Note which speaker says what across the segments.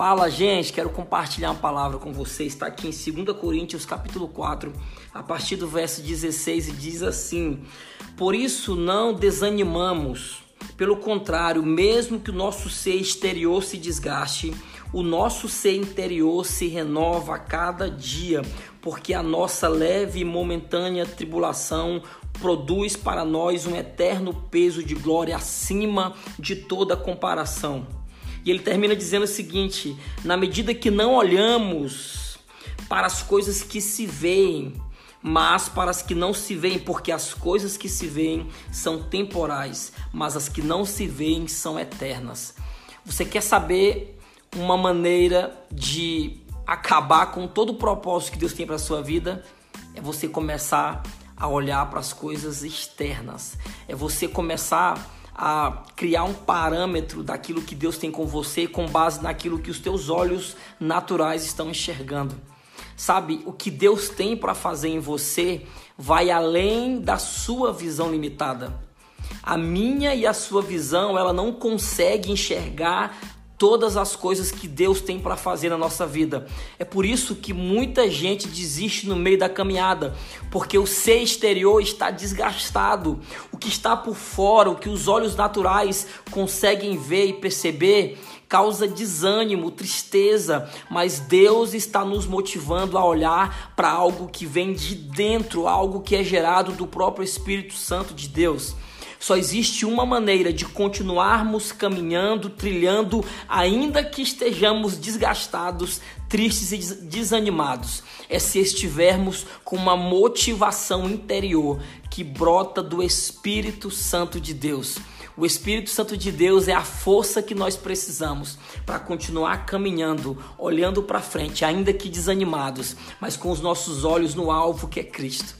Speaker 1: Fala, gente, quero compartilhar uma palavra com você. Está aqui em 2 Coríntios, capítulo 4, a partir do verso 16 e diz assim: Por isso não desanimamos, pelo contrário, mesmo que o nosso ser exterior se desgaste, o nosso ser interior se renova a cada dia, porque a nossa leve e momentânea tribulação produz para nós um eterno peso de glória acima de toda comparação e ele termina dizendo o seguinte: na medida que não olhamos para as coisas que se veem, mas para as que não se veem, porque as coisas que se veem são temporais, mas as que não se veem são eternas. Você quer saber uma maneira de acabar com todo o propósito que Deus tem para a sua vida? É você começar a olhar para as coisas externas. É você começar a criar um parâmetro daquilo que Deus tem com você com base naquilo que os teus olhos naturais estão enxergando. Sabe, o que Deus tem para fazer em você vai além da sua visão limitada. A minha e a sua visão, ela não consegue enxergar todas as coisas que Deus tem para fazer na nossa vida. É por isso que muita gente desiste no meio da caminhada, porque o ser exterior está desgastado. O que está por fora, o que os olhos naturais conseguem ver e perceber, causa desânimo, tristeza, mas Deus está nos motivando a olhar para algo que vem de dentro, algo que é gerado do próprio Espírito Santo de Deus. Só existe uma maneira de continuarmos caminhando, trilhando, ainda que estejamos desgastados, tristes e desanimados. É se estivermos com uma motivação interior que brota do Espírito Santo de Deus. O Espírito Santo de Deus é a força que nós precisamos para continuar caminhando, olhando para frente, ainda que desanimados, mas com os nossos olhos no alvo que é Cristo.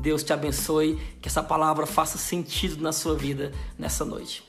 Speaker 1: Deus te abençoe, que essa palavra faça sentido na sua vida nessa noite.